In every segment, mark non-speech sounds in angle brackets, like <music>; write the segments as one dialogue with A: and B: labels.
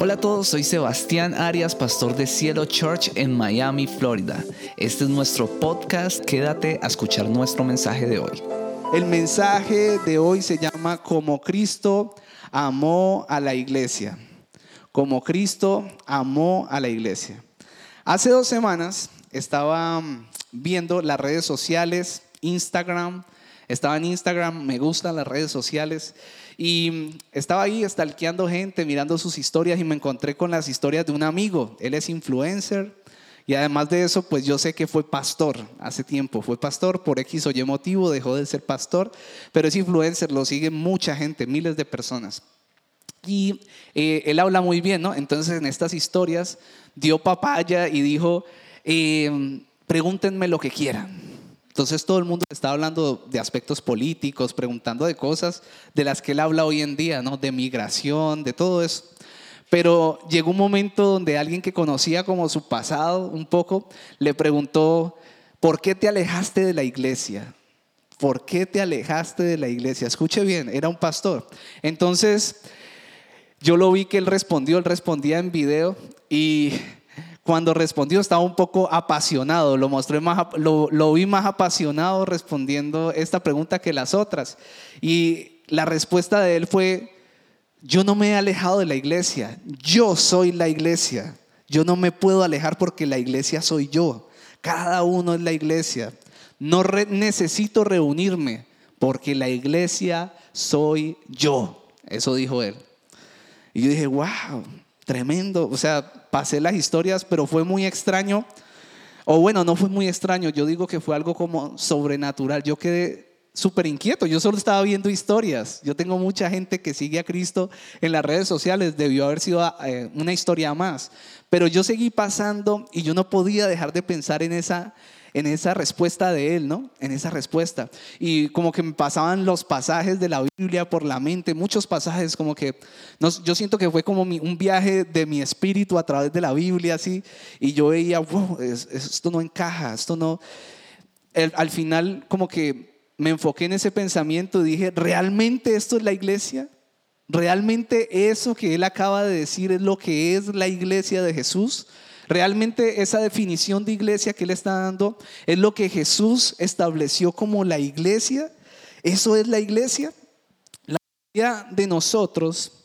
A: Hola a todos, soy Sebastián Arias, pastor de Cielo Church en Miami, Florida. Este es nuestro podcast, quédate a escuchar nuestro mensaje de hoy.
B: El mensaje de hoy se llama Como Cristo amó a la iglesia. Como Cristo amó a la iglesia. Hace dos semanas estaba viendo las redes sociales, Instagram, estaba en Instagram, me gustan las redes sociales y estaba ahí stalkeando gente, mirando sus historias y me encontré con las historias de un amigo. Él es influencer y además de eso, pues yo sé que fue pastor hace tiempo. Fue pastor por X o Y motivo, dejó de ser pastor, pero es influencer, lo sigue mucha gente, miles de personas. Y eh, él habla muy bien, ¿no? Entonces en estas historias dio papaya y dijo, eh, pregúntenme lo que quieran. Entonces todo el mundo está hablando de aspectos políticos, preguntando de cosas de las que él habla hoy en día, ¿no? De migración, de todo eso. Pero llegó un momento donde alguien que conocía como su pasado un poco le preguntó, ¿por qué te alejaste de la iglesia? ¿Por qué te alejaste de la iglesia? Escuche bien, era un pastor. Entonces, yo lo vi que él respondió, él respondía en video y cuando respondió estaba un poco apasionado, lo, mostré más, lo, vi más apasionado respondiendo esta pregunta que las otras. Y la respuesta de él fue, yo no me he alejado de la iglesia, yo soy la iglesia, yo no me puedo alejar porque la iglesia soy yo, cada uno es la iglesia, no necesito reunirme porque la iglesia soy yo, eso dijo él. Y yo dije, wow, tremendo, o sea, pasé las historias, pero fue muy extraño. O bueno, no fue muy extraño, yo digo que fue algo como sobrenatural. Yo quedé súper inquieto, yo solo estaba viendo historias. Yo tengo mucha gente que sigue a Cristo en las redes sociales, debió haber sido eh, una historia más. Pero yo seguí pasando y yo no podía dejar de pensar en esa en esa respuesta de él, ¿no? En esa respuesta. Y como que me pasaban los pasajes de la Biblia por la mente, muchos pasajes como que, yo siento que fue como un viaje de mi espíritu a través de la Biblia, así, y yo veía, wow, esto no encaja, esto no... al final como que me enfoqué en ese pensamiento y dije, ¿realmente esto es la iglesia? ¿Realmente eso que él acaba de decir es lo que es la iglesia de Jesús? Realmente esa definición de iglesia que él está dando es lo que Jesús estableció como la iglesia. ¿Eso es la iglesia? La mayoría de nosotros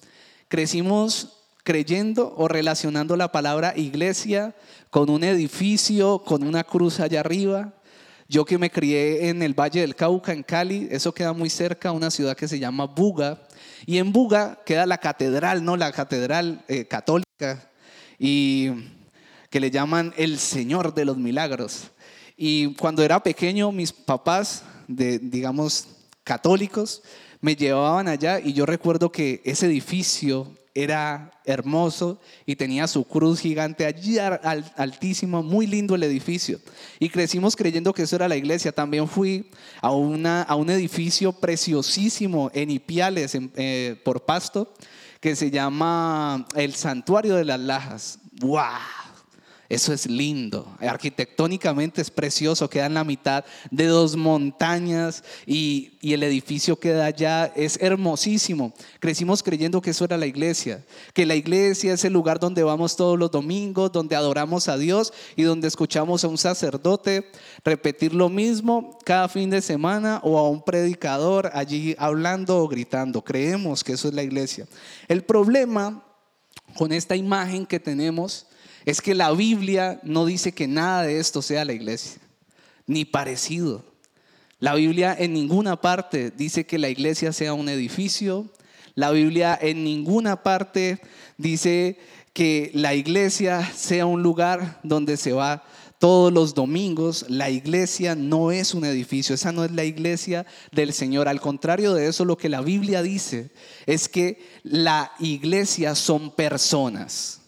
B: crecimos creyendo o relacionando la palabra iglesia con un edificio, con una cruz allá arriba. Yo que me crié en el Valle del Cauca, en Cali, eso queda muy cerca a una ciudad que se llama Buga. Y en Buga queda la catedral, ¿no? La catedral eh, católica. Y que le llaman el Señor de los Milagros. Y cuando era pequeño, mis papás, digamos, católicos, me llevaban allá y yo recuerdo que ese edificio era hermoso y tenía su cruz gigante allí altísimo, muy lindo el edificio. Y crecimos creyendo que eso era la iglesia. También fui a, una, a un edificio preciosísimo en Ipiales, eh, por Pasto, que se llama el Santuario de las Lajas. ¡Wow! Eso es lindo. Arquitectónicamente es precioso. Queda en la mitad de dos montañas y, y, el edificio queda allá. Es hermosísimo. Crecimos creyendo que eso era la iglesia. Que la iglesia es el lugar donde vamos todos los domingos, donde adoramos a Dios y donde escuchamos a un sacerdote repetir lo mismo cada fin de semana o a un predicador allí hablando o gritando. Creemos que eso es la iglesia. El problema con esta imagen que tenemos es que la Biblia no dice que nada de esto sea la iglesia, ni parecido. La Biblia en ninguna parte dice que la iglesia sea un edificio. La Biblia en ninguna parte dice que la iglesia sea un lugar donde se va todos los domingos. La iglesia no es un edificio, esa no es la iglesia del Señor. Al contrario de eso, lo que la Biblia dice es que la iglesia son personas.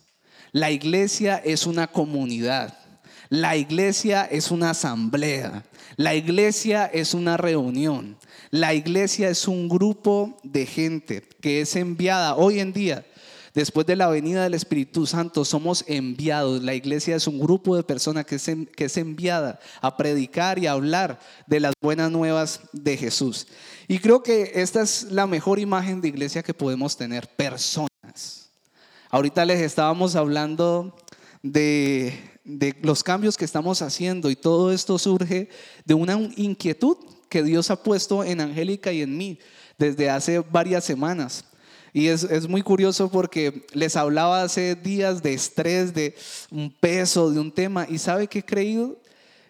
B: La iglesia es una comunidad. La iglesia es una asamblea. La iglesia es una reunión. La iglesia es un grupo de gente que es enviada hoy en día. Después de la venida del Espíritu Santo somos enviados. La iglesia es un grupo de personas que es, que es enviada a predicar y a hablar de las buenas nuevas de Jesús. Y creo que esta es la mejor imagen de iglesia que podemos tener, personas. Ahorita les estábamos hablando de, los cambios que estamos haciendo y todo esto surge de una inquietud que Dios ha puesto en Angélica y en mí desde hace varias semanas. Y es, es, muy curioso porque les hablaba hace días de estrés, de un peso, de un tema. ¿Y sabe qué he creído?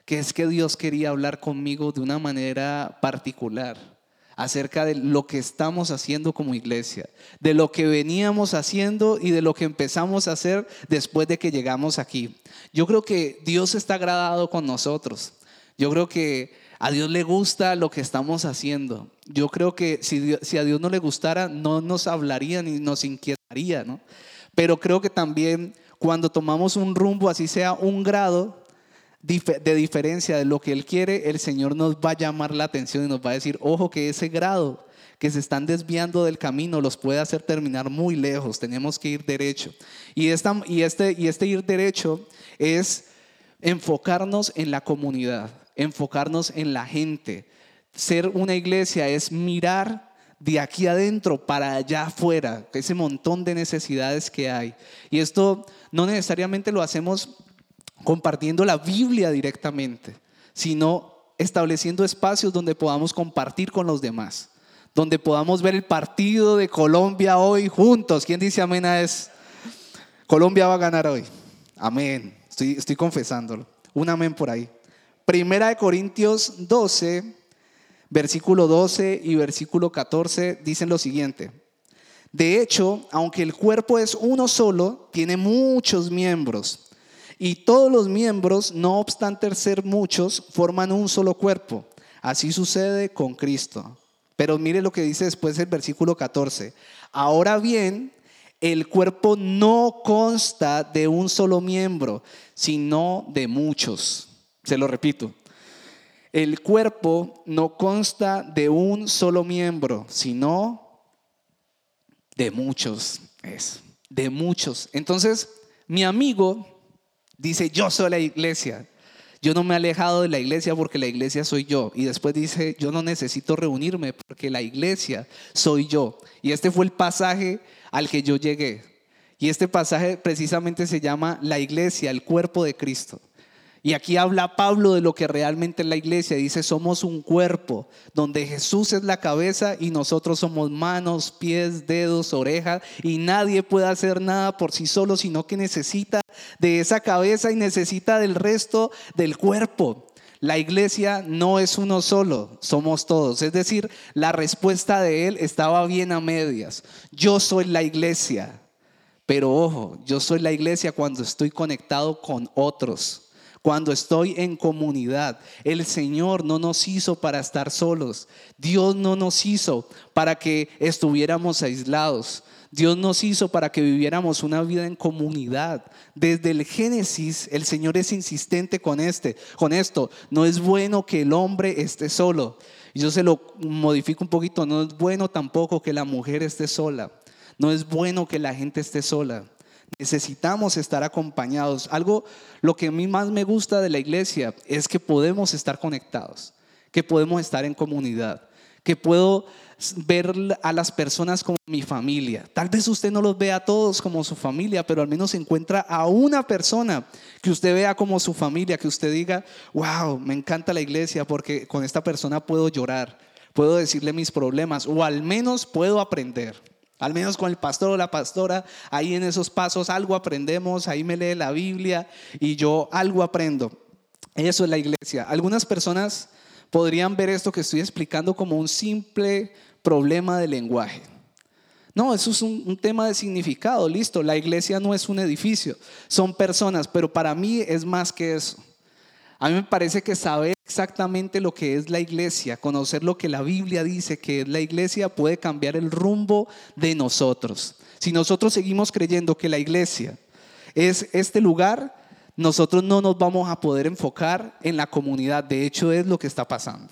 B: Que es que Dios quería hablar conmigo de una manera particular acerca de lo que estamos haciendo como iglesia, de lo que veníamos haciendo y de lo que empezamos a hacer después de que llegamos aquí. Yo creo que Dios está agradado con nosotros. Yo creo que a Dios le gusta lo que estamos haciendo. Yo creo que si, a Dios no le gustara, no nos hablaría ni nos inquietaría, ¿no? Pero creo que también cuando tomamos un rumbo, así sea un grado de diferencia de lo que Él quiere, el Señor nos va a llamar la atención y nos va a decir, ojo que ese grado que se están desviando del camino los puede hacer terminar muy lejos, tenemos que ir derecho. Y, esta, y, este, y este ir derecho es enfocarnos en la comunidad enfocarnos en la gente. Ser una iglesia es mirar de aquí adentro para allá afuera, ese montón de necesidades que hay. Y esto no necesariamente lo hacemos compartiendo la Biblia directamente, sino estableciendo espacios donde podamos compartir con los demás, donde podamos ver el partido de Colombia hoy juntos. ¿Quién dice amén a eso? Colombia va a ganar hoy. Amén. Estoy, estoy confesándolo. Un amén por ahí. Primera de Corintios 12, versículo 12 y versículo 14 dicen lo siguiente. De hecho, aunque el cuerpo es uno solo, tiene muchos miembros. Y todos los miembros, no obstante ser muchos, forman un solo cuerpo. Así sucede con Cristo. Pero mire lo que dice después el versículo 14. Ahora bien, el cuerpo no consta de un solo miembro, sino de muchos. Se lo repito. El cuerpo no consta de un solo miembro, sino de muchos. Es, de muchos. Entonces, mi amigo dice, yo soy la iglesia. Yo no me he alejado de la iglesia porque la iglesia soy yo. Y después dice, yo no necesito reunirme porque la iglesia soy yo. Y este fue el pasaje al que yo llegué. Y este pasaje precisamente se llama la iglesia, el cuerpo de Cristo. Y aquí habla Pablo de lo que realmente es la iglesia. Dice, somos un cuerpo donde Jesús es la cabeza y nosotros somos manos, pies, dedos, orejas. Y nadie puede hacer nada por sí solo, sino que necesita de esa cabeza y necesita del resto del cuerpo. La iglesia no es uno solo, somos todos. Es decir, la respuesta de él estaba bien a medias. Yo soy la iglesia. Pero ojo, yo soy la iglesia cuando estoy conectado con otros cuando estoy en comunidad. El Señor no nos hizo para estar solos. Dios no nos hizo para que estuviéramos aislados. Dios nos hizo para que viviéramos una vida en comunidad. Desde el Génesis, el Señor es insistente con este, con esto. No es bueno que el hombre esté solo. Yo se lo modifico un poquito. No es bueno tampoco que la mujer esté sola. No es bueno que la gente esté sola. Necesitamos estar acompañados. Algo, lo que a mí más me gusta de la iglesia es que podemos estar conectados, que podemos estar en comunidad, que puedo ver a las personas como mi familia. Tal vez usted no los vea a todos como su familia, pero al menos encuentra a una persona que usted vea como su familia, que usted diga, wow, me encanta la iglesia porque con esta persona puedo llorar, puedo decirle mis problemas o al menos puedo aprender. Al menos con el pastor o la pastora, ahí en esos pasos algo aprendemos, ahí me lee la Biblia y yo algo aprendo. Eso es la iglesia. Algunas personas podrían ver esto que estoy explicando como un simple problema de lenguaje. No, eso es un, un, tema de significado, listo. La iglesia no es un edificio, son personas, pero para mí es más que eso. A mí me parece que saber exactamente lo que es la iglesia, conocer lo que la Biblia dice que es la iglesia, puede cambiar el rumbo de nosotros. Si nosotros seguimos creyendo que la iglesia es este lugar, nosotros no nos vamos a poder enfocar en la comunidad. De hecho, es lo que está pasando.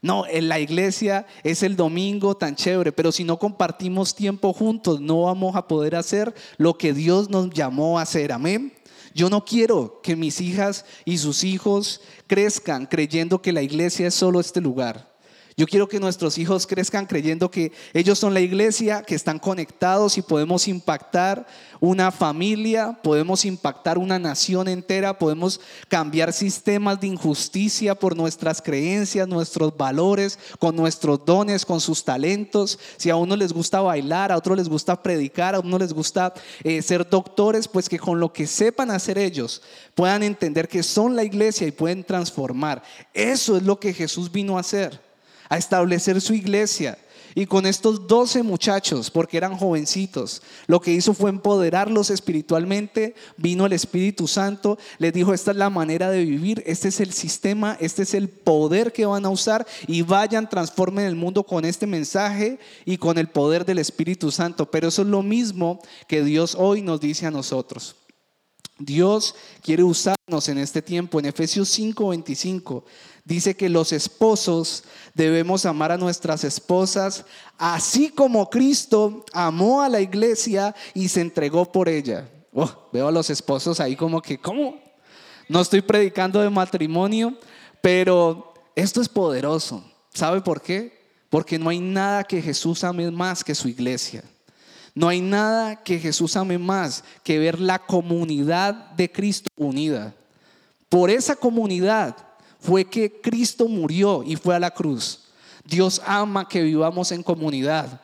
B: No, en la iglesia es el domingo tan chévere, pero si no compartimos tiempo juntos, no vamos a poder hacer lo que Dios nos llamó a hacer. Amén. Yo no quiero que mis hijas y sus hijos crezcan creyendo que la iglesia es solo este lugar. Yo quiero que nuestros hijos crezcan creyendo que ellos son la iglesia, que están conectados y podemos impactar una familia, podemos impactar una nación entera, podemos cambiar sistemas de injusticia por nuestras creencias, nuestros valores, con nuestros dones, con sus talentos. Si a uno les gusta bailar, a otro les gusta predicar, a uno les gusta eh, ser doctores, pues que con lo que sepan hacer ellos puedan entender que son la iglesia y pueden transformar. Eso es lo que Jesús vino a hacer a establecer su iglesia. Y con estos doce muchachos, porque eran jovencitos, lo que hizo fue empoderarlos espiritualmente. Vino el Espíritu Santo, les dijo, esta es la manera de vivir, este es el sistema, este es el poder que van a usar y vayan, transformen el mundo con este mensaje y con el poder del Espíritu Santo. Pero eso es lo mismo que Dios hoy nos dice a nosotros. Dios quiere usarnos en este tiempo. En Efesios 5:25 dice que los esposos debemos amar a nuestras esposas así como Cristo amó a la iglesia y se entregó por ella. Oh, veo a los esposos ahí como que, ¿cómo? No estoy predicando de matrimonio, pero esto es poderoso. ¿Sabe por qué? Porque no hay nada que Jesús ame más que su iglesia. No hay nada que Jesús ame más que ver la comunidad de Cristo unida. Por esa comunidad fue que Cristo murió y fue a la cruz. Dios ama que vivamos en comunidad.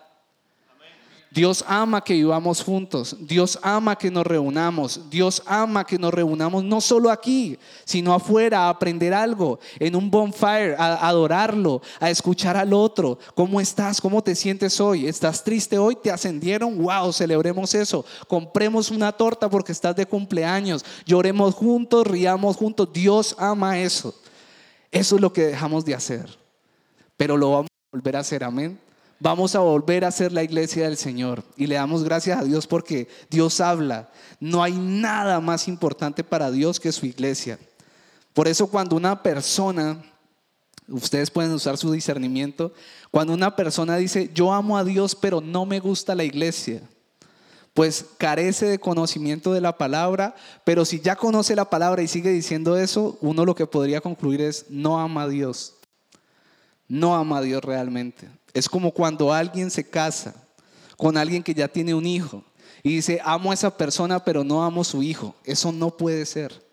B: Dios ama que vivamos juntos. Dios ama que nos reunamos. Dios ama que nos reunamos no solo aquí, sino afuera a aprender algo, en un bonfire, a adorarlo, a escuchar al otro. ¿Cómo estás? ¿Cómo te sientes hoy? ¿Estás triste hoy? ¿Te ascendieron? ¡Wow! Celebremos eso. Compremos una torta porque estás de cumpleaños. Lloremos juntos, riamos juntos. Dios ama eso. Eso es lo que dejamos de hacer. Pero lo vamos a volver a hacer. Amén vamos a volver a ser la iglesia del Señor. Y le damos gracias a Dios porque Dios habla. No hay nada más importante para Dios que su iglesia. Por eso cuando una persona, ustedes pueden usar su discernimiento, cuando una persona dice, yo amo a Dios pero no me gusta la iglesia, pues carece de conocimiento de la palabra, pero si ya conoce la palabra y sigue diciendo eso, uno lo que podría concluir es, no ama a Dios. No ama a Dios realmente. Es como cuando alguien se casa con alguien que ya tiene un hijo y dice, amo a esa persona pero no amo a su hijo. Eso no puede ser.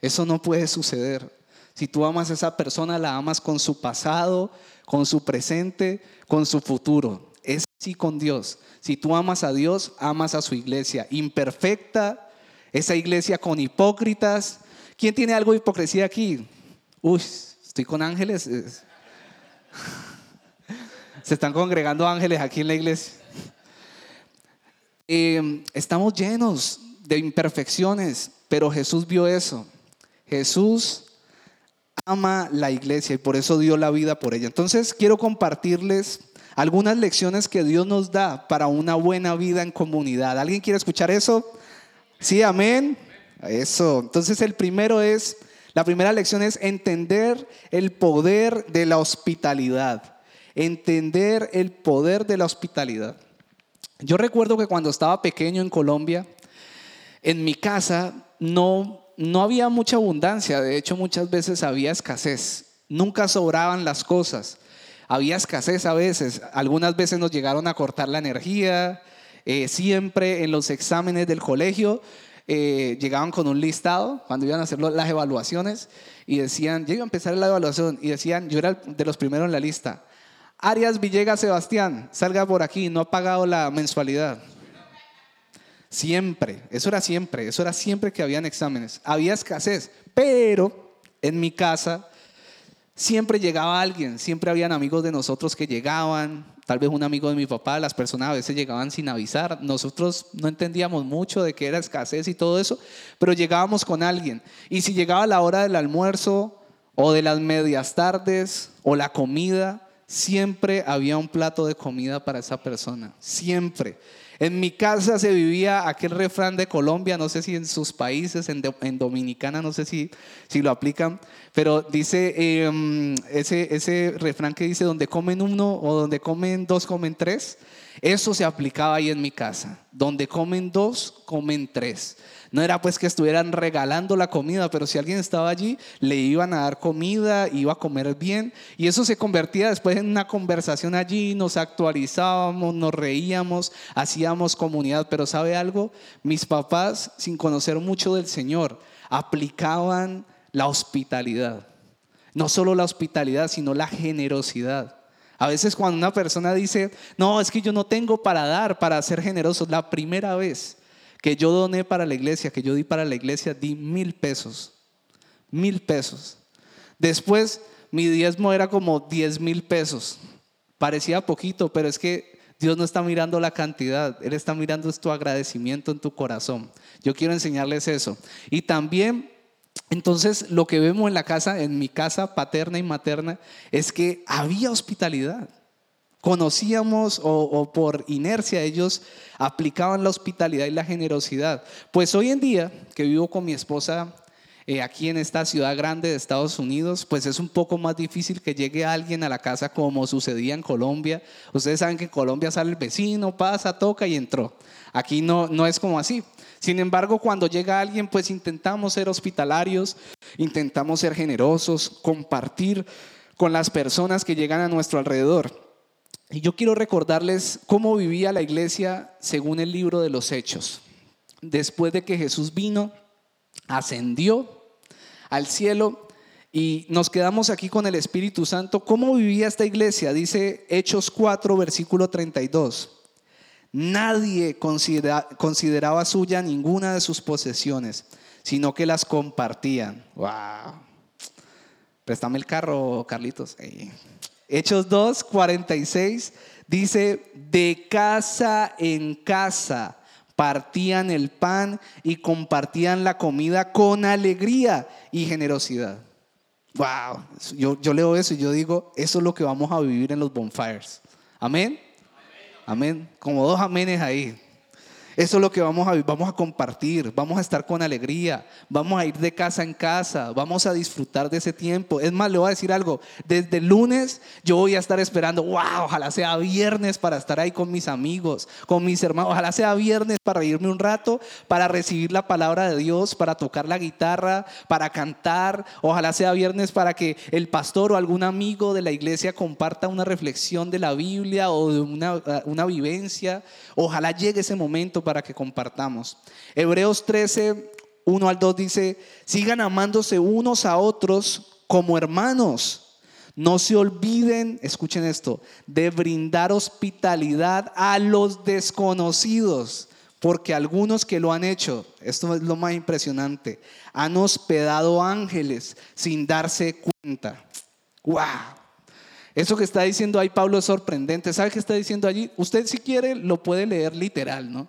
B: Eso no puede suceder. Si tú amas a esa persona, la amas con su pasado, con su presente, con su futuro. Es así con Dios. Si tú amas a Dios, amas a su iglesia. Imperfecta, esa iglesia con hipócritas. ¿Quién tiene algo de hipocresía aquí? Uy, estoy con ángeles. <laughs> Se están congregando ángeles aquí en la iglesia. Eh, estamos llenos de imperfecciones, pero Jesús vio eso. Jesús ama la iglesia y por eso dio la vida por ella. Entonces quiero compartirles algunas lecciones que Dios nos da para una buena vida en comunidad. ¿Alguien quiere escuchar eso? Sí, amén. Eso. Entonces el primero es, la primera lección es entender el poder de la hospitalidad entender el poder de la hospitalidad. Yo recuerdo que cuando estaba pequeño en Colombia, en mi casa no, no había mucha abundancia, de hecho muchas veces había escasez, nunca sobraban las cosas, había escasez a veces, algunas veces nos llegaron a cortar la energía, eh, siempre en los exámenes del colegio eh, llegaban con un listado cuando iban a hacer las evaluaciones y decían, yo iba a empezar la evaluación y decían, yo era de los primeros en la lista, Arias Villegas Sebastián, salga por aquí, no ha pagado la mensualidad. Siempre, eso era siempre, eso era siempre que habían exámenes. Había escasez, pero en mi casa siempre llegaba alguien, siempre habían amigos de nosotros que llegaban, tal vez un amigo de mi papá, las personas a veces llegaban sin avisar. Nosotros no entendíamos mucho de qué era escasez y todo eso, pero llegábamos con alguien. Y si llegaba la hora del almuerzo o de las medias tardes o la comida, siempre había un plato de comida para esa persona, siempre. En mi casa se vivía aquel refrán de Colombia, no sé si en sus países, en, Dominicana, no sé si, si lo aplican, pero dice em, ese, ese refrán que dice, donde comen uno o donde comen dos, comen tres. Eso se aplicaba ahí en mi casa. Donde comen dos, comen tres. No era pues que estuvieran regalando la comida, pero si alguien estaba allí, le iban a dar comida, iba a comer bien. Y eso se convertía después en una conversación allí, nos actualizábamos, nos reíamos, hacíamos comunidad. Pero ¿sabe algo? Mis papás, sin conocer mucho del Señor, aplicaban la hospitalidad. No solo la hospitalidad, sino la generosidad. A veces cuando una persona dice, no, es que yo no tengo para dar, para ser generoso, la primera vez que yo doné para la iglesia, que yo di para la iglesia, di mil pesos. Mil pesos. Después mi diezmo era como diez mil pesos. Parecía poquito, pero es que Dios no está mirando la cantidad, Él está mirando tu agradecimiento en tu corazón. Yo quiero enseñarles eso. Y también entonces, lo que vemos en la casa, en mi casa paterna y materna, es que había hospitalidad. Conocíamos o, por inercia ellos aplicaban la hospitalidad y la generosidad. Pues hoy en día, que vivo con mi esposa eh, aquí en esta ciudad grande de Estados Unidos, pues es un poco más difícil que llegue alguien a la casa como sucedía en Colombia. Ustedes saben que en Colombia sale el vecino, pasa, toca y entró. Aquí no, no es como así. Sin embargo, cuando llega alguien, pues intentamos ser hospitalarios, intentamos ser generosos, compartir con las personas que llegan a nuestro alrededor. Y yo quiero recordarles cómo vivía la iglesia según el libro de los Hechos. Después de que Jesús vino, ascendió al cielo y nos quedamos aquí con el Espíritu Santo. ¿Cómo vivía esta iglesia? Dice Hechos 4, versículo 32. Nadie consideraba suya ninguna de sus posesiones, sino que las compartían. ¡Wow! Préstame el carro, Carlitos. Hechos 2, 46 dice, de casa en casa partían el pan y compartían la comida con alegría y generosidad. Wow, yo, yo leo eso y yo digo, eso es lo que vamos a vivir en los bonfires. Amén. Amén. Como dos amenes ahí. Eso es lo que vamos a, vamos a compartir, vamos a estar con alegría, vamos a ir de casa en casa, vamos a disfrutar de ese tiempo. Es más, le voy a decir algo, desde lunes yo voy a estar esperando, wow, ojalá sea viernes para estar ahí con mis amigos, con mis hermanos, ojalá sea viernes para irme un rato, para recibir la palabra de Dios, para tocar la guitarra, para cantar, ojalá sea viernes para que el pastor o algún amigo de la iglesia comparta una reflexión de la Biblia o de una, una vivencia, ojalá llegue ese momento para que compartamos. Hebreos 13, 1 al 2 dice, sigan amándose unos a otros como hermanos. No se olviden, escuchen esto, de brindar hospitalidad a los desconocidos, porque algunos que lo han hecho, esto es lo más impresionante, han hospedado ángeles sin darse cuenta. ¡Wow! Eso que está diciendo ahí Pablo es sorprendente. ¿Sabe qué está diciendo allí? Usted si quiere lo puede leer literal, ¿no?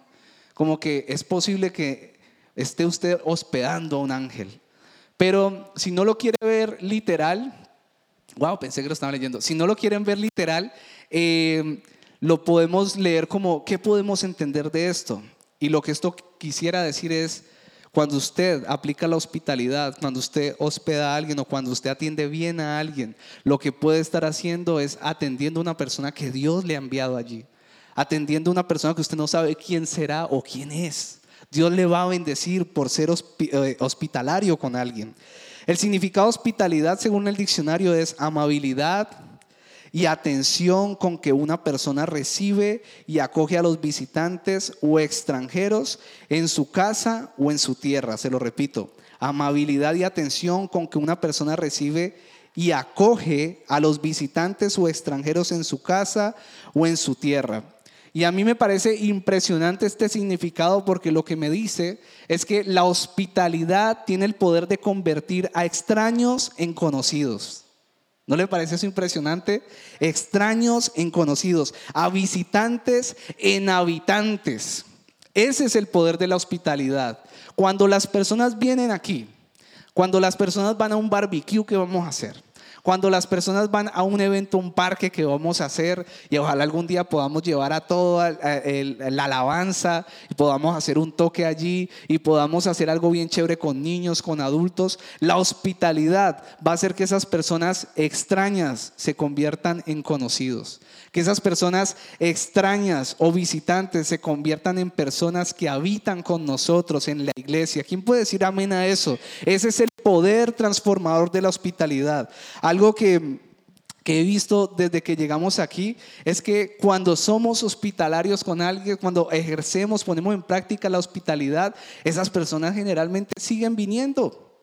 B: Como que es posible que esté usted hospedando a un ángel. Pero si no lo quiere ver literal, wow, pensé que lo estaba leyendo. Si no lo quieren ver literal, eh, lo podemos leer como, ¿qué podemos entender de esto? Y lo que esto quisiera decir es, cuando usted aplica la hospitalidad, cuando usted hospeda a alguien o cuando usted atiende bien a alguien, lo que puede estar haciendo es atendiendo a una persona que Dios le ha enviado allí atendiendo a una persona que usted no sabe quién será o quién es. Dios le va a bendecir por ser eh, hospitalario con alguien. El significado de hospitalidad, según el diccionario, es amabilidad y atención con que una persona recibe y acoge a los visitantes o extranjeros en su casa o en su tierra. Se lo repito, amabilidad y atención con que una persona recibe y acoge a los visitantes o extranjeros en su casa o en su tierra. Y a mí me parece impresionante este significado porque lo que me dice es que la hospitalidad tiene el poder de convertir a extraños en conocidos. ¿No le parece eso impresionante? Extraños en conocidos, a visitantes en habitantes. Ese es el poder de la hospitalidad. Cuando las personas vienen aquí, cuando las personas van a un barbecue, ¿qué vamos a hacer? Cuando las personas van a un evento, un parque que vamos a hacer y ojalá algún día podamos llevar a toda la alabanza y podamos hacer un toque allí y podamos hacer algo bien chévere con niños, con adultos, la hospitalidad va a hacer que esas personas extrañas se conviertan en conocidos que esas personas extrañas o visitantes se conviertan en personas que habitan con nosotros en la iglesia. ¿Quién puede decir amén a eso? Ese es el poder transformador de la hospitalidad. Algo que he visto desde que llegamos aquí es que cuando somos hospitalarios con alguien, cuando ejercemos, ponemos en práctica la hospitalidad, esas personas generalmente siguen viniendo.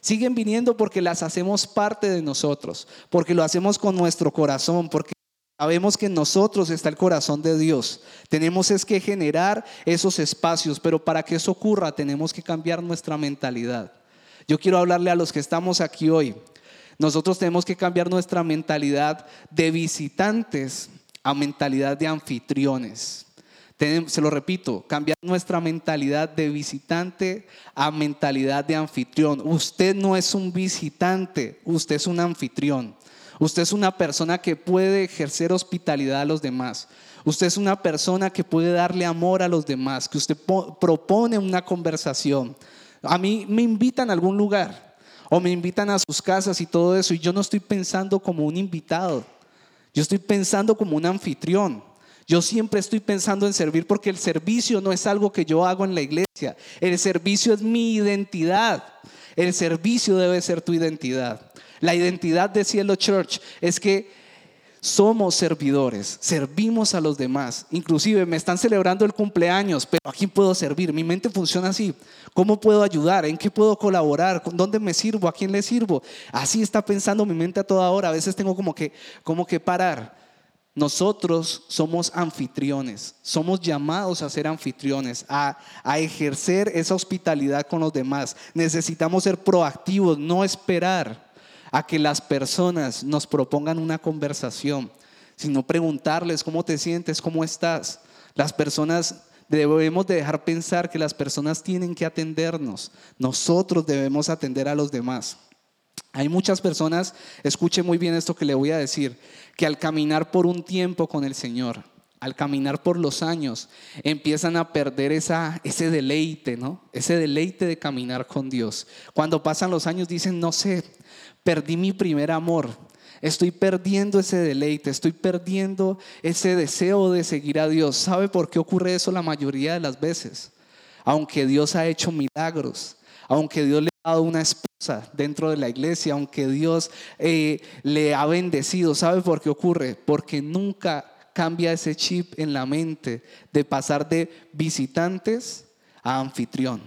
B: Siguen viniendo porque las hacemos parte de nosotros, porque lo hacemos con nuestro corazón, porque Sabemos que en nosotros está el corazón de Dios. Tenemos es que generar esos espacios, pero para que eso ocurra tenemos que cambiar nuestra mentalidad. Yo quiero hablarle a los que estamos aquí hoy. Nosotros tenemos que cambiar nuestra mentalidad de visitantes a mentalidad de anfitriones. se lo repito, cambiar nuestra mentalidad de visitante a mentalidad de anfitrión. Usted no es un visitante, usted es un anfitrión. Usted es una persona que puede ejercer hospitalidad a los demás. Usted es una persona que puede darle amor a los demás, que usted propone una conversación. A mí me invitan a algún lugar o me invitan a sus casas y todo eso y yo no estoy pensando como un invitado. Yo estoy pensando como un anfitrión. Yo siempre estoy pensando en servir porque el servicio no es algo que yo hago en la iglesia. El servicio es mi identidad. El servicio debe ser tu identidad. La identidad de Cielo Church es que somos servidores, servimos a los demás. Inclusive me están celebrando el cumpleaños, pero ¿a quién puedo servir? Mi mente funciona así. ¿Cómo puedo ayudar? ¿En qué puedo colaborar? ¿Dónde me sirvo? ¿A quién le sirvo? Así está pensando mi mente a toda hora. A veces tengo como que, como que parar. Nosotros somos anfitriones, somos llamados a ser anfitriones, a, a, ejercer esa hospitalidad con los demás. Necesitamos ser proactivos, no esperar a que las personas nos propongan una conversación, sino preguntarles cómo te sientes, cómo estás. Las personas debemos de dejar pensar que las personas tienen que atendernos. Nosotros debemos atender a los demás. Hay muchas personas, escuche muy bien esto que le voy a decir, que al caminar por un tiempo con el Señor, al caminar por los años, empiezan a perder esa, ese deleite, ¿no? Ese deleite de caminar con Dios. Cuando pasan los años dicen, no sé, perdí mi primer amor. Estoy perdiendo ese deleite, estoy perdiendo ese deseo de seguir a Dios. ¿Sabe por qué ocurre eso la mayoría de las veces? Aunque Dios ha hecho milagros, aunque Dios le ha dado una esposa dentro de la iglesia, aunque Dios eh, le ha bendecido, ¿sabe por qué ocurre? Porque nunca cambia ese chip en la mente de pasar de visitantes a anfitrión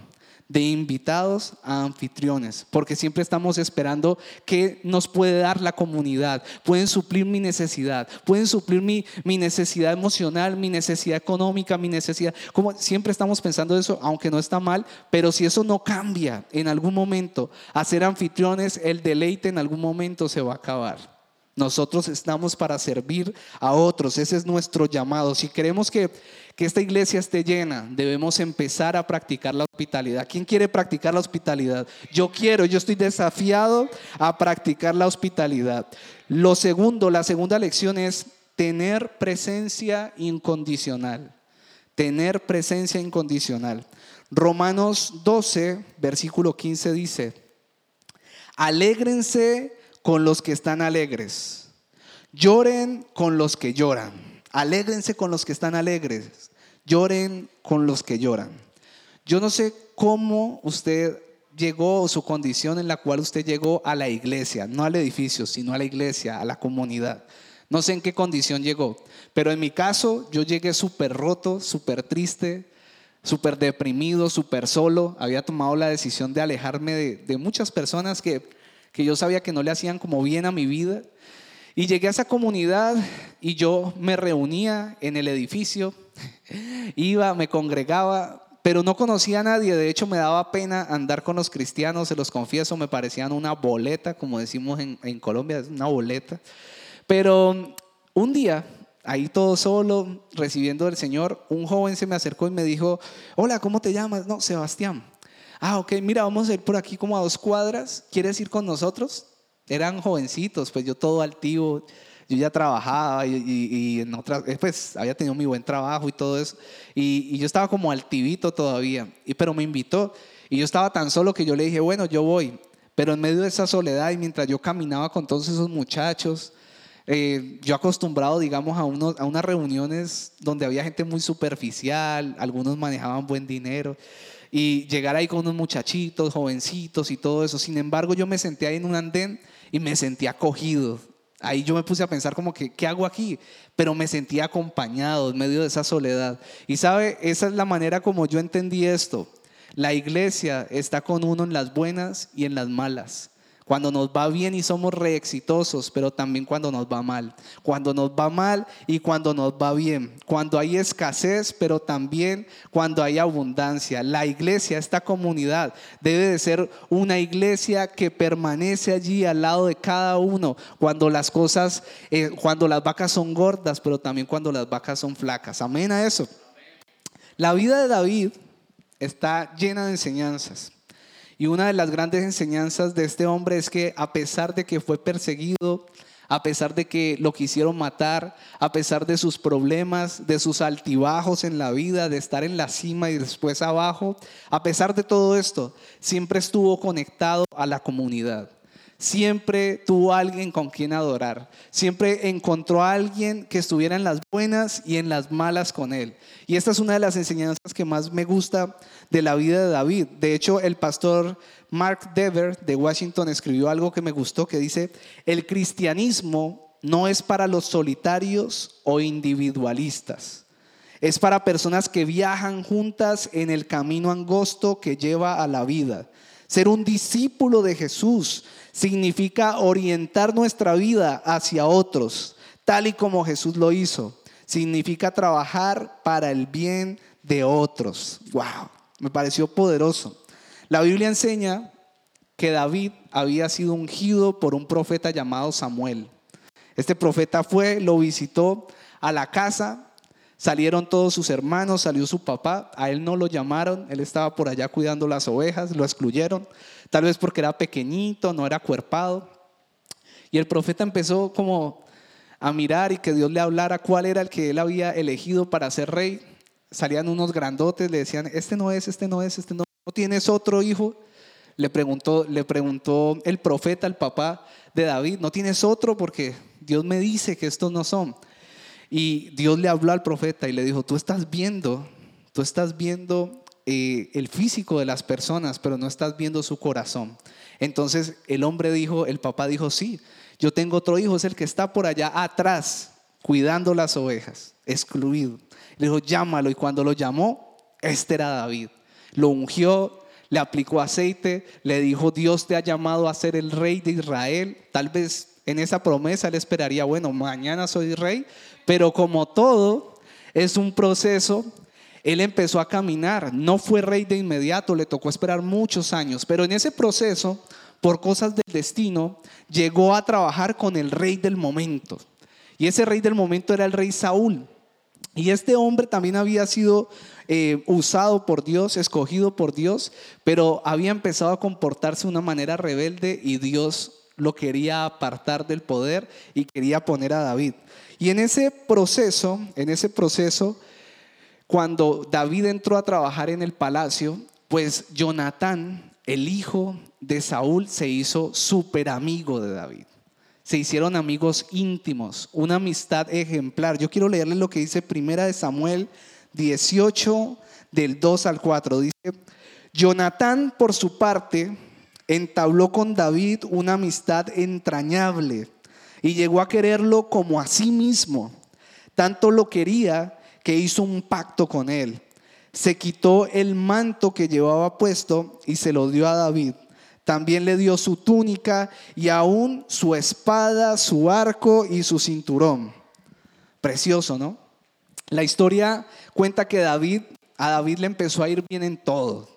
B: de invitados a anfitriones, porque siempre estamos esperando que nos puede dar la comunidad, pueden suplir mi necesidad, pueden suplir mi, mi necesidad emocional, mi necesidad económica, mi necesidad, como siempre estamos pensando eso, aunque no está mal, pero si eso no cambia en algún momento, a ser anfitriones, el deleite en algún momento se va a acabar. Nosotros estamos para servir a otros, ese es nuestro llamado. Si queremos que, que, esta iglesia esté llena, debemos empezar a practicar la hospitalidad. ¿Quién quiere practicar la hospitalidad? Yo quiero, yo estoy desafiado a practicar la hospitalidad. Lo segundo, la segunda lección es tener presencia incondicional. Tener presencia incondicional. Romanos 12, versículo 15 dice, alégrense con los que están alegres. Lloren con los que lloran. Alégrense con los que están alegres. Lloren con los que lloran. Yo no sé cómo usted llegó o su condición en la cual usted llegó a la iglesia, no al edificio, sino a la iglesia, a la comunidad. No sé en qué condición llegó, pero en mi caso yo llegué súper roto, súper triste, súper deprimido, súper solo. Había tomado la decisión de alejarme de, de muchas personas que que yo sabía que no le hacían como bien a mi vida. Y llegué a esa comunidad y yo me reunía en el edificio, <laughs> iba, me congregaba, pero no conocía a nadie. De hecho, me daba pena andar con los cristianos, se los confieso, me parecían una boleta, como decimos en, en Colombia, una boleta. Pero un día, ahí todo solo, recibiendo del Señor, un joven se me acercó y me dijo, hola, ¿cómo te llamas? No, Sebastián. Ah, ok, mira, vamos a ir por aquí como a dos cuadras. ¿Quieres ir con nosotros? eran jovencitos, pues yo todo altivo, yo ya trabajaba y, en otras, eh, pues había tenido mi buen trabajo y todo eso. Y, yo estaba como altivito todavía, y, pero me invitó. Y yo estaba tan solo que yo le dije, bueno, yo voy. Pero en medio de esa soledad y mientras yo caminaba con todos esos muchachos, eh, yo acostumbrado, digamos, a, unos, a unas reuniones donde había gente muy superficial, algunos manejaban buen dinero, y llegar ahí con unos muchachitos, jovencitos y todo eso. Sin embargo, yo me senté ahí en un andén y me sentí acogido. Ahí yo me puse a pensar como que, ¿qué hago aquí? Pero me sentí acompañado en medio de esa soledad. Y sabe, esa es la manera como yo entendí esto. La iglesia está con uno en las buenas y en las malas. Cuando nos va bien y somos re exitosos, pero también cuando nos va mal. Cuando nos va mal y cuando nos va bien. Cuando hay escasez, pero también cuando hay abundancia. La iglesia, esta comunidad, debe de ser una iglesia que permanece allí al lado de cada uno. Cuando las cosas, eh, cuando las vacas son gordas, pero también cuando las vacas son flacas. Amén a eso. La vida de David está llena de enseñanzas. Y una de las grandes enseñanzas de este hombre es que a pesar de que fue perseguido, a pesar de que lo quisieron matar, a pesar de sus problemas, de sus altibajos en la vida, de estar en la cima y después abajo, a pesar de todo esto, siempre estuvo conectado a la comunidad. Siempre tuvo alguien con quien adorar. Siempre encontró a alguien que estuviera en las buenas y en las malas con él. Y esta es una de las enseñanzas que más me gusta de la vida de David. De hecho, el pastor Mark Dever de Washington escribió algo que me gustó, que dice, el cristianismo no es para los solitarios o individualistas. Es para personas que viajan juntas en el camino angosto que lleva a la vida. Ser un discípulo de Jesús significa orientar nuestra vida hacia otros, tal y como Jesús lo hizo significa trabajar para el bien de otros. Wow, me pareció poderoso. La Biblia enseña que David había sido ungido por un profeta llamado Samuel. Este profeta fue, lo visitó a la casa, salieron todos sus hermanos, salió su papá, a él no lo llamaron, él estaba por allá cuidando las ovejas, lo excluyeron, tal vez porque era pequeñito, no era cuerpado. Y el profeta empezó como a mirar y que Dios le hablara cuál era el que él había elegido para ser rey. Salían unos grandotes, le decían, este no es, este no es, este no, ¿no tienes otro hijo. Le preguntó, le preguntó el profeta, el papá de David, ¿no tienes otro? Porque Dios me dice que estos no son. Y Dios le habló al profeta y le dijo, tú estás viendo, tú estás viendo eh, el físico de las personas, pero no estás viendo su corazón. Entonces el hombre dijo, el papá dijo, sí, yo tengo otro hijo, es el que está por allá atrás, cuidando las ovejas, excluido. Le dijo, llámalo. Y cuando lo llamó, este era David. Lo ungió, le aplicó aceite, le dijo, Dios te ha llamado a ser el rey de Israel. Tal vez en esa promesa él esperaría, bueno, mañana soy rey, pero como todo es un proceso, él empezó a caminar. No fue rey de inmediato, le tocó esperar muchos años, pero en ese proceso por cosas del destino, llegó a trabajar con el rey del momento. Y ese rey del momento era el rey Saúl. Y este hombre también había sido eh, usado por Dios, escogido por Dios, pero había empezado a comportarse de una manera rebelde y Dios lo quería apartar del poder y quería poner a David. Y en ese proceso, en ese proceso, cuando David entró a trabajar en el palacio, pues Jonatán, el hijo de Saúl se hizo súper amigo de David. Se hicieron amigos íntimos, una amistad ejemplar. Yo quiero leerle lo que dice Primera de Samuel 18 del 2 al 4. Dice, Jonatán por su parte entabló con David una amistad entrañable y llegó a quererlo como a sí mismo. Tanto lo quería que hizo un pacto con él. Se quitó el manto que llevaba puesto y se lo dio a David también le dio su túnica y aún su espada, su arco y su cinturón. Precioso, ¿no? La historia cuenta que David, a David le empezó a ir bien en todo.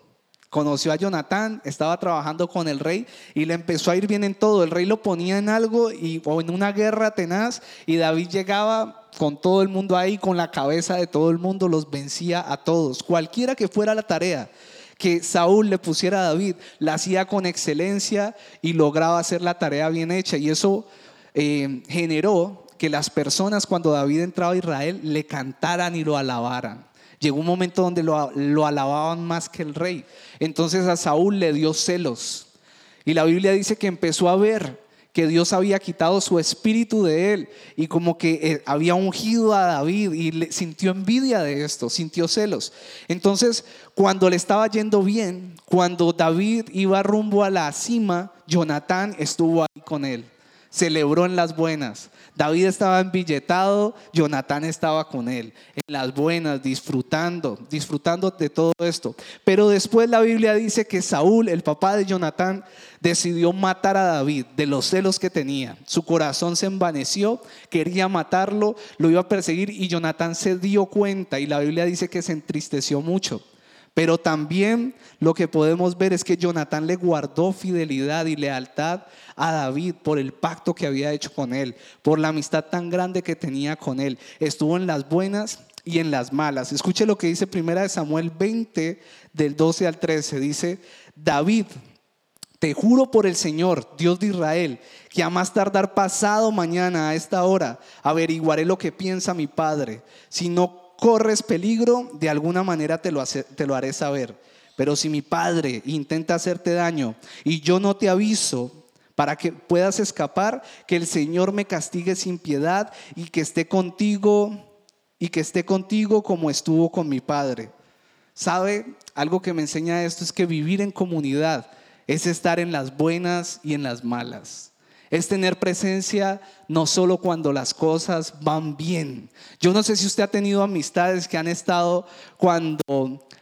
B: Conoció a Jonatán, estaba trabajando con el rey y le empezó a ir bien en todo. El rey lo ponía en algo y, o en una guerra tenaz y David llegaba con todo el mundo ahí, con la cabeza de todo el mundo, los vencía a todos, cualquiera que fuera la tarea que Saúl le pusiera a David, la hacía con excelencia y lograba hacer la tarea bien hecha. Y eso eh, generó que las personas cuando David entraba a Israel le cantaran y lo alabaran. Llegó un momento donde lo, lo alababan más que el rey. Entonces a Saúl le dio celos. Y la Biblia dice que empezó a ver que Dios había quitado su espíritu de él y como que eh, había ungido a David y le, sintió envidia de esto, sintió celos. Entonces, cuando le estaba yendo bien, cuando David iba rumbo a la cima, Jonatán estuvo ahí con él, celebró en las buenas. David estaba embilletado, Jonatán estaba con él, en las buenas, disfrutando, disfrutando de todo esto. Pero después la Biblia dice que Saúl, el papá de Jonatán, decidió matar a David de los celos que tenía. Su corazón se envaneció, quería matarlo, lo iba a perseguir y Jonatán se dio cuenta y la Biblia dice que se entristeció mucho. Pero también lo que podemos ver es que Jonatán le guardó fidelidad y lealtad a David por el pacto que había hecho con él, por la amistad tan grande que tenía con él. Estuvo en las buenas y en las malas. Escuche lo que dice primera de Samuel 20 del 12 al 13. Dice, David, te juro por el Señor, Dios de Israel, que a más tardar pasado mañana a esta hora averiguaré lo que piensa mi padre. Si no corres peligro, de alguna manera te lo, te lo haré saber. Pero si mi padre intenta hacerte daño y yo no te aviso para que puedas escapar, que el Señor me castigue sin piedad y que esté contigo y que esté contigo como estuvo con mi padre. ¿Sabe? Algo que me enseña esto es que vivir en comunidad es estar en las buenas y en las malas es tener presencia no solo cuando las cosas van bien. Yo no sé si usted ha tenido amistades que han estado cuando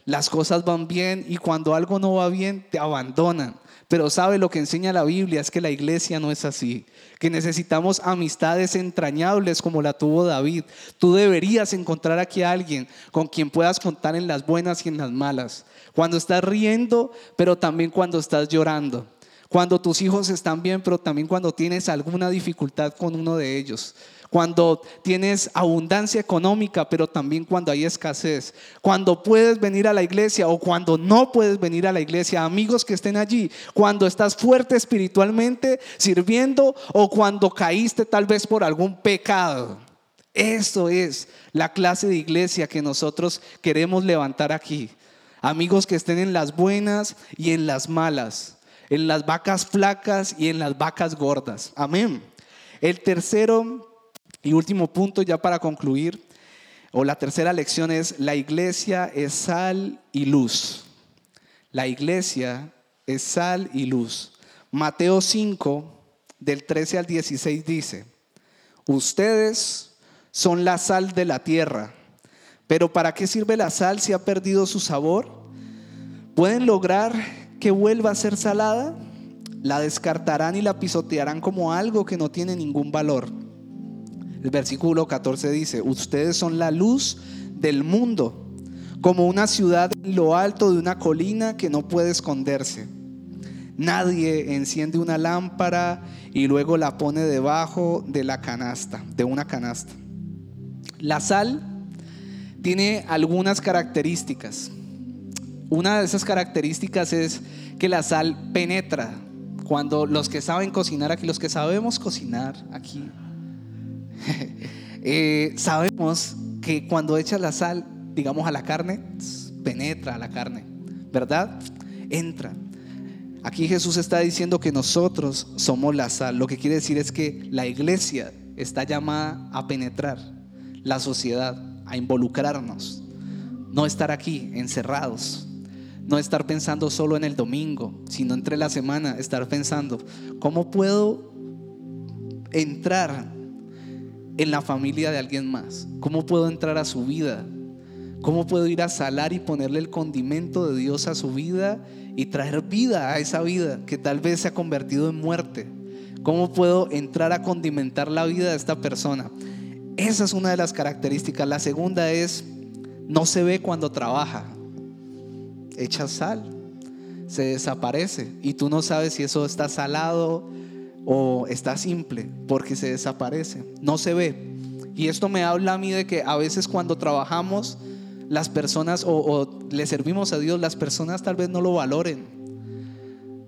B: las cosas van bien y cuando algo no va bien te abandonan. Pero sabe lo que enseña la Biblia es que la iglesia no es así, que necesitamos amistades entrañables como la tuvo David. Tú deberías encontrar aquí a alguien con quien puedas contar en las buenas y en las malas, cuando estás riendo, pero también cuando estás llorando cuando tus hijos están bien, pero también cuando tienes alguna dificultad con uno de ellos. Cuando tienes abundancia económica, pero también cuando hay escasez. Cuando puedes venir a la iglesia o cuando no puedes venir a la iglesia. Amigos que estén allí. Cuando estás fuerte espiritualmente sirviendo o cuando caíste tal vez por algún pecado. Eso es la clase de iglesia que nosotros queremos levantar aquí. Amigos que estén en las buenas y en las malas en las vacas flacas y en las vacas gordas. Amén. El tercero y último punto ya para concluir, o la tercera lección es, la iglesia es sal y luz. La iglesia es sal y luz. Mateo 5, del 13 al 16 dice, ustedes son la sal de la tierra, pero ¿para qué sirve la sal si ha perdido su sabor? Pueden lograr que vuelva a ser salada, la descartarán y la pisotearán como algo que no tiene ningún valor. El versículo 14 dice, ustedes son la luz del mundo, como una ciudad en lo alto de una colina que no puede esconderse. Nadie enciende una lámpara y luego la pone debajo de la canasta, de una canasta. La sal tiene algunas características. Una de esas características es que la sal penetra. Cuando los que saben cocinar aquí, los que sabemos cocinar aquí, <laughs> eh, sabemos que cuando echas la sal, digamos, a la carne, penetra a la carne, ¿verdad? Entra. Aquí Jesús está diciendo que nosotros somos la sal. Lo que quiere decir es que la iglesia está llamada a penetrar la sociedad, a involucrarnos, no estar aquí encerrados, no estar pensando solo en el domingo, sino entre la semana, estar pensando, ¿cómo puedo entrar en la familia de alguien más? ¿Cómo puedo entrar a su vida? ¿Cómo puedo ir a salar y ponerle el condimento de Dios a su vida y traer vida a esa vida que tal vez se ha convertido en muerte? ¿Cómo puedo entrar a condimentar la vida de esta persona? Esa es una de las características. La segunda es, no se ve cuando trabaja echa sal, se desaparece y tú no sabes si eso está salado o está simple porque se desaparece, no se ve. Y esto me habla a mí de que a veces cuando trabajamos las personas o, le servimos a Dios, las personas tal vez no lo valoren.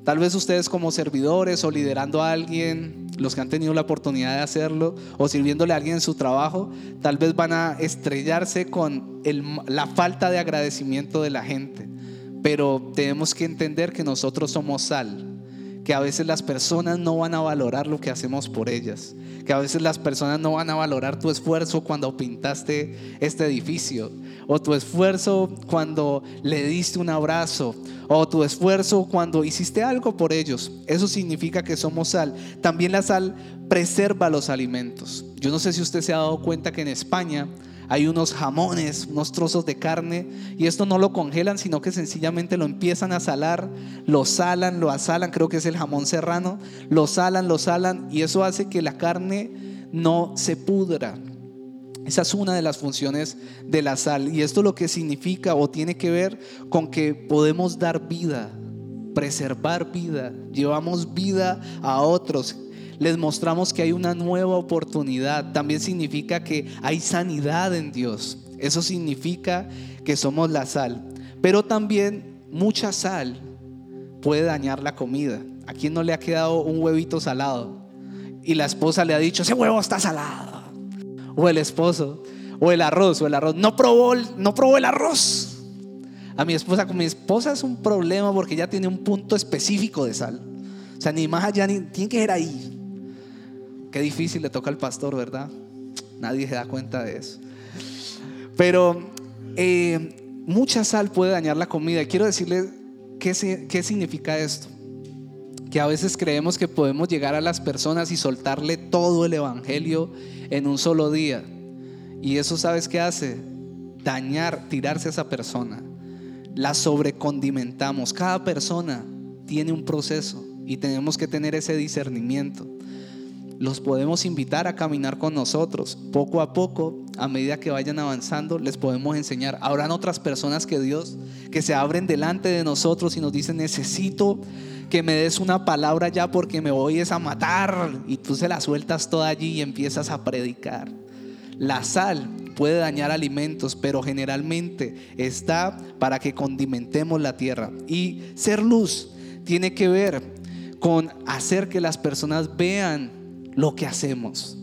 B: Tal vez ustedes como servidores o liderando a alguien, los que han tenido la oportunidad de hacerlo, o sirviéndole a alguien en su trabajo, tal vez van a estrellarse con la falta de agradecimiento de la gente. Pero tenemos que entender que nosotros somos sal que a veces las personas no van a valorar lo que hacemos por ellas, que a veces las personas no van a valorar tu esfuerzo cuando pintaste este edificio, o tu esfuerzo cuando le diste un abrazo, o tu esfuerzo cuando hiciste algo por ellos. Eso significa que somos sal. También la sal preserva los alimentos. Yo no sé si usted se ha dado cuenta que en España hay unos jamones, unos trozos de carne, y esto no lo congelan, sino que sencillamente lo empiezan a salar, lo salan, lo asalan, creo que es el jamón serrano, lo salan, lo salan, y eso hace que la carne no se pudra. Esa es una de las funciones de la sal, y esto lo que significa o tiene que ver con que podemos dar vida, preservar vida, llevamos vida a otros, les mostramos que hay una nueva oportunidad. También significa que hay sanidad en Dios. Eso significa que somos la sal. Pero también mucha sal puede dañar la comida. ¿A quién no le ha quedado un huevito salado? Y la esposa le ha dicho, ese huevo está salado. O el esposo, o el arroz, o el arroz. No probó, no probó el arroz. A mi esposa, con mi esposa es un problema porque ella tiene un punto específico de sal. O sea, ni más allá, ni, tiene que ir ahí. Qué difícil le toca al pastor, ¿verdad? Nadie se da cuenta de eso. Pero eh, mucha sal puede dañar la comida. Quiero decirle qué, qué significa esto. Que a veces creemos que podemos llegar a las personas y soltarle todo el evangelio en un solo día. Y eso, ¿sabes qué hace? Dañar, tirarse a esa persona. La sobrecondimentamos. Cada persona tiene un proceso y tenemos que tener ese discernimiento los podemos invitar a caminar con nosotros. Poco a poco, a medida que vayan avanzando, les podemos enseñar. Habrán otras personas que Dios, que se abren delante de nosotros y nos dicen, necesito que me des una palabra ya porque me voy a matar. Y tú se la sueltas toda allí y empiezas a predicar. La sal puede dañar alimentos, pero generalmente está para que condimentemos la tierra. Y ser luz tiene que ver con hacer que las personas vean lo que hacemos.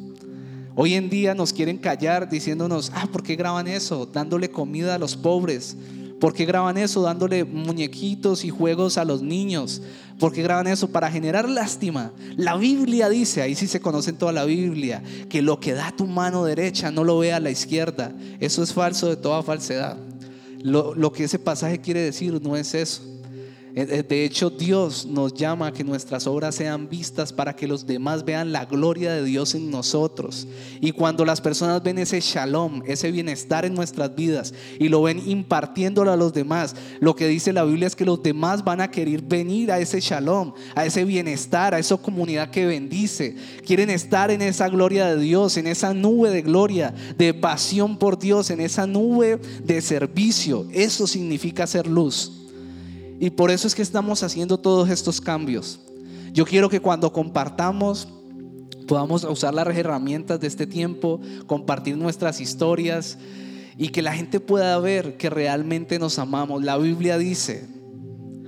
B: Hoy en día nos quieren callar diciéndonos, ah, ¿por qué graban eso? Dándole comida a los pobres. ¿Por qué graban eso? Dándole muñequitos y juegos a los niños. ¿Por qué graban eso? Para generar lástima. La Biblia dice, ahí sí se conoce en toda la Biblia, que lo que da tu mano derecha no lo vea la izquierda. Eso es falso de toda falsedad. Lo, lo que ese pasaje quiere decir no es eso. Eh, eh, de hecho, Dios nos llama a que nuestras obras sean vistas para que los demás vean la gloria de Dios en nosotros. Y cuando las personas ven ese shalom, ese bienestar en nuestras vidas y lo ven impartiéndolo a los demás, lo que dice la Biblia es que los demás van a querer venir a ese shalom, a ese bienestar, a esa comunidad que bendice. Quieren estar en esa gloria de Dios, en esa nube de gloria, de pasión por Dios, en esa nube de servicio. Eso significa ser luz. Y por eso es que estamos haciendo todos estos cambios. Yo quiero que cuando compartamos podamos usar las herramientas de este tiempo, compartir nuestras historias y que la gente pueda ver que realmente nos amamos. La Biblia dice,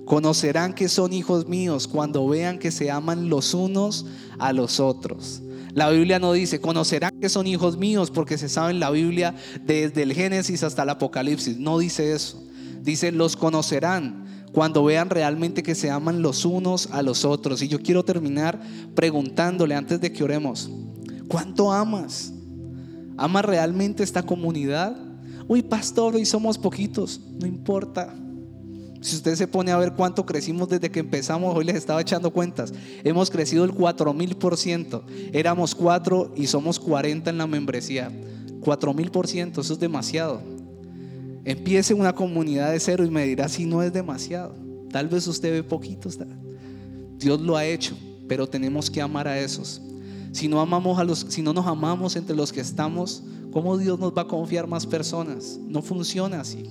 B: conocerán que son hijos míos cuando vean que se aman los unos a los otros. La Biblia no dice, conocerán que son hijos míos porque se sabe en la Biblia desde el Génesis hasta el Apocalipsis. No dice eso. Dice, los conocerán cuando vean realmente que se aman los unos a los otros. Y yo quiero terminar preguntándole antes de que oremos, ¿cuánto amas? ¿Amas realmente esta comunidad? Uy, pastor, hoy somos poquitos, no importa. Si usted se pone a ver cuánto crecimos desde que empezamos, hoy les estaba echando cuentas. Hemos crecido el 4000 por ciento. Éramos cuatro y somos 40 en la membresía. 4000 por ciento, eso es demasiado. Empiece una comunidad de cero y me dirá si no es demasiado. Tal vez usted ve poquito. Dios lo ha hecho, pero tenemos que amar a esos. Si no amamos a los, si no nos amamos entre los que estamos, ¿cómo Dios nos va a confiar más personas? No funciona así.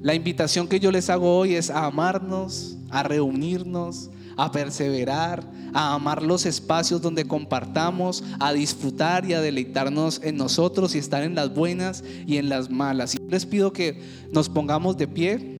B: La invitación que yo les hago hoy es a amarnos, a reunirnos, a perseverar, a amar los espacios donde compartamos, a disfrutar y a deleitarnos en nosotros y estar en las buenas y en las malas. Y les pido que nos pongamos de pie